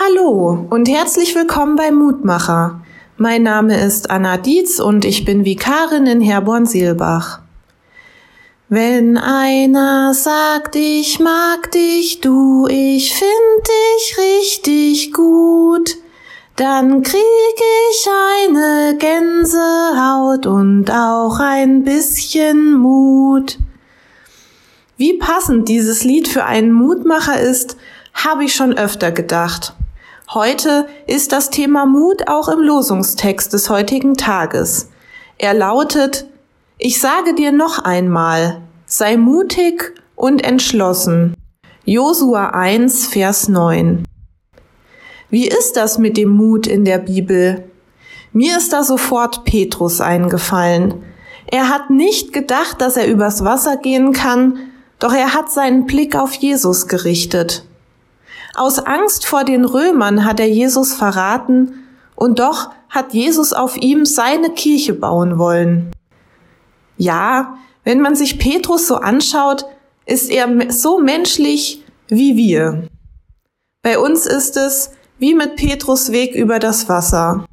Hallo und herzlich willkommen bei Mutmacher. Mein Name ist Anna Dietz und ich bin Vikarin in Herborn-Seelbach. Wenn einer sagt, ich mag dich, du, ich find dich richtig gut, dann krieg ich eine Gänsehaut und auch ein bisschen Mut. Wie passend dieses Lied für einen Mutmacher ist, habe ich schon öfter gedacht. Heute ist das Thema Mut auch im Losungstext des heutigen Tages. Er lautet, ich sage dir noch einmal, sei mutig und entschlossen. Josua 1, Vers 9. Wie ist das mit dem Mut in der Bibel? Mir ist da sofort Petrus eingefallen. Er hat nicht gedacht, dass er übers Wasser gehen kann, doch er hat seinen Blick auf Jesus gerichtet. Aus Angst vor den Römern hat er Jesus verraten, und doch hat Jesus auf ihm seine Kirche bauen wollen. Ja, wenn man sich Petrus so anschaut, ist er so menschlich wie wir. Bei uns ist es wie mit Petrus Weg über das Wasser.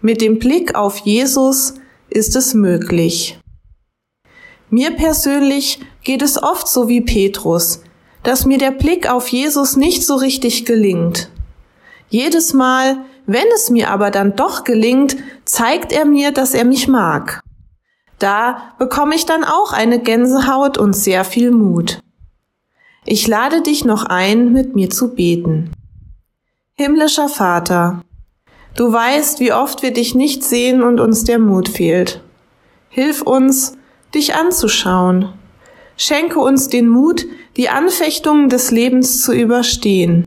Mit dem Blick auf Jesus ist es möglich. Mir persönlich geht es oft so wie Petrus, dass mir der Blick auf Jesus nicht so richtig gelingt. Jedes Mal, wenn es mir aber dann doch gelingt, zeigt er mir, dass er mich mag. Da bekomme ich dann auch eine Gänsehaut und sehr viel Mut. Ich lade dich noch ein, mit mir zu beten. Himmlischer Vater, du weißt, wie oft wir dich nicht sehen und uns der Mut fehlt. Hilf uns, dich anzuschauen Schenke uns den Mut, die Anfechtungen des Lebens zu überstehen.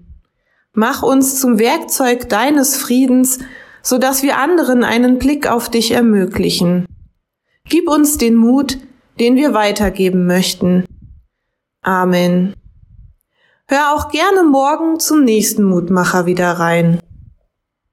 Mach uns zum Werkzeug deines Friedens, so dass wir anderen einen Blick auf dich ermöglichen. Gib uns den Mut, den wir weitergeben möchten. Amen. Hör auch gerne morgen zum nächsten Mutmacher wieder rein.